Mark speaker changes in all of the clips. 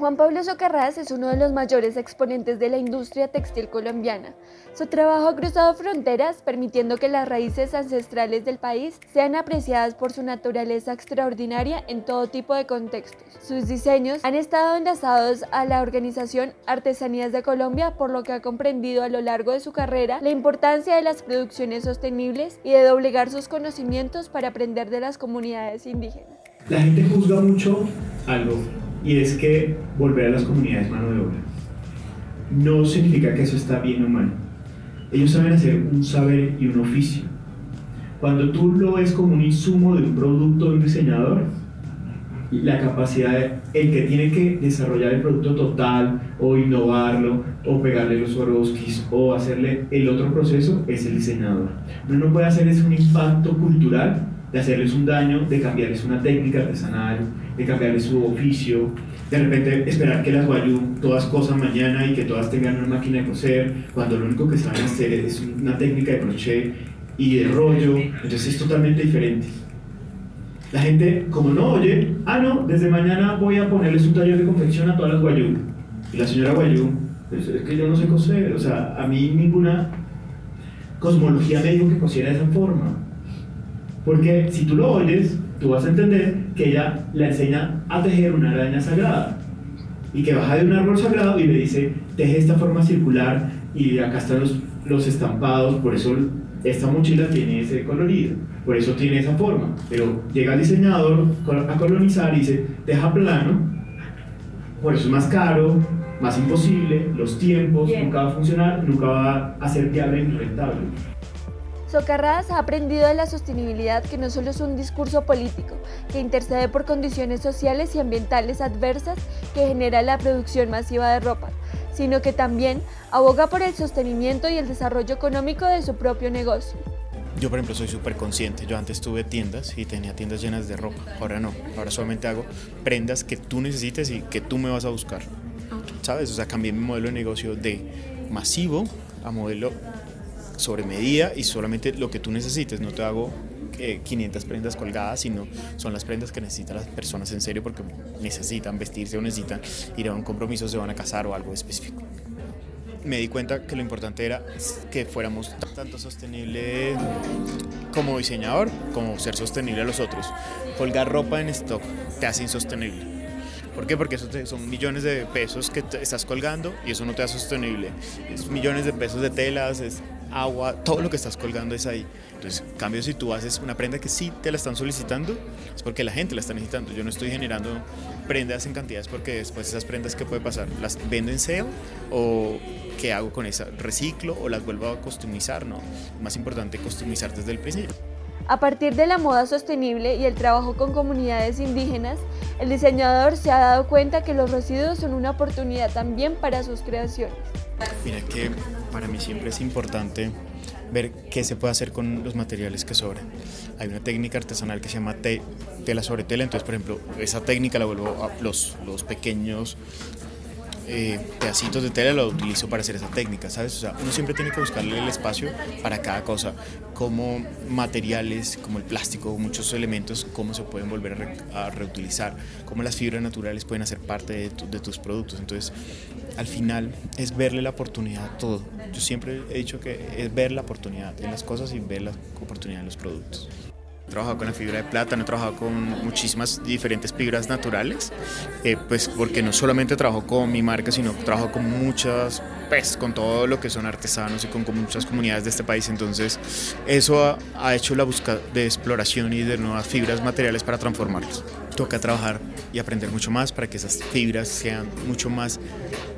Speaker 1: Juan Pablo Socarrás es uno de los mayores exponentes de la industria textil colombiana. Su trabajo ha cruzado fronteras, permitiendo que las raíces ancestrales del país sean apreciadas por su naturaleza extraordinaria en todo tipo de contextos. Sus diseños han estado enlazados a la organización Artesanías de Colombia, por lo que ha comprendido a lo largo de su carrera la importancia de las producciones sostenibles y de doblegar sus conocimientos para aprender de las comunidades indígenas.
Speaker 2: La gente juzga mucho algo y es que volver a las comunidades mano de obra. No significa que eso está bien o mal. Ellos saben hacer un saber y un oficio. Cuando tú lo ves como un insumo de un producto de un diseñador, la capacidad, de, el que tiene que desarrollar el producto total o innovarlo o pegarle los Swarovskis o hacerle el otro proceso es el diseñador. Uno no puede hacer es un impacto cultural de hacerles un daño, de cambiarles una técnica artesanal, de cambiarles su oficio, de repente esperar que las guayú todas cosan mañana y que todas tengan una máquina de coser, cuando lo único que saben hacer es una técnica de crochet y de rollo, entonces es totalmente diferente. La gente, como no oye, ah, no, desde mañana voy a ponerles un taller de confección a todas las guayú. Y la señora guayú, pues, es que yo no sé coser, o sea, a mí ninguna cosmología me dijo que cosiera de esa forma. Porque si tú lo oyes, tú vas a entender que ella le enseña a tejer una araña sagrada. Y que baja de un árbol sagrado y le dice, teje esta forma circular y acá están los, los estampados, por eso esta mochila tiene ese colorido, por eso tiene esa forma. Pero llega el diseñador a colonizar y dice, deja plano, por eso es más caro, más imposible, los tiempos, nunca va a funcionar, nunca va a ser viable ni rentable.
Speaker 1: Socarrás ha aprendido de la sostenibilidad que no solo es un discurso político, que intercede por condiciones sociales y ambientales adversas que genera la producción masiva de ropa, sino que también aboga por el sostenimiento y el desarrollo económico de su propio negocio.
Speaker 3: Yo, por ejemplo, soy súper consciente. Yo antes tuve tiendas y tenía tiendas llenas de ropa. Ahora no. Ahora solamente hago prendas que tú necesites y que tú me vas a buscar. ¿Sabes? O sea, cambié mi modelo de negocio de masivo a modelo sobre medida y solamente lo que tú necesites. No te hago 500 prendas colgadas, sino son las prendas que necesitan las personas en serio porque necesitan vestirse o necesitan ir a un compromiso, se van a casar o algo específico. Me di cuenta que lo importante era que fuéramos tanto sostenible como diseñador como ser sostenible a los otros. Colgar ropa en stock te hace insostenible. ¿Por qué? Porque eso son millones de pesos que estás colgando y eso no te hace sostenible. Es millones de pesos de telas, es agua, todo lo que estás colgando es ahí. Entonces, en cambio, si tú haces una prenda que sí te la están solicitando, es porque la gente la está necesitando. Yo no estoy generando prendas en cantidades porque después esas prendas, ¿qué puede pasar? ¿Las vendo en sale o qué hago con esa? ¿Reciclo o las vuelvo a customizar? No, más importante customizar desde el principio.
Speaker 1: A partir de la moda sostenible y el trabajo con comunidades indígenas, el diseñador se ha dado cuenta que los residuos son una oportunidad también para sus creaciones.
Speaker 3: Mira que para mí siempre es importante ver qué se puede hacer con los materiales que sobran. Hay una técnica artesanal que se llama tela sobre tela, entonces por ejemplo esa técnica la vuelvo a los, los pequeños eh, pedacitos de tela lo utilizo para hacer esa técnica, ¿sabes? O sea, uno siempre tiene que buscarle el espacio para cada cosa, como materiales, como el plástico, muchos elementos, cómo se pueden volver a, reutilizar, cómo las fibras naturales pueden hacer parte de, de tus productos. Entonces, al final es verle la oportunidad a todo. Yo siempre he dicho que es ver la oportunidad en las cosas y ver la oportunidad en los productos. He trabajado con la fibra de plátano, he trabajado con muchísimas diferentes fibras naturales, eh, pues porque no solamente trabajo con mi marca, sino trabajo con muchas, pues con todo lo que son artesanos y con, muchas comunidades de este país. Entonces, eso ha, hecho la búsqueda de exploración y de nuevas fibras materiales para transformarlos toca trabajar y aprender mucho más para que esas fibras sean mucho más,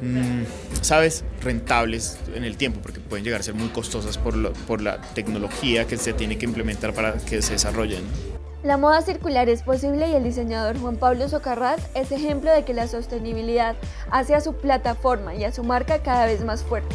Speaker 3: mm, ¿sabes?, rentables en el tiempo, porque pueden llegar a ser muy costosas por la tecnología que se tiene que implementar para que se desarrollen.
Speaker 1: La moda circular es posible y el diseñador Juan Pablo Socarrat es ejemplo de que la sostenibilidad hace a su plataforma y a su marca cada vez más fuerte.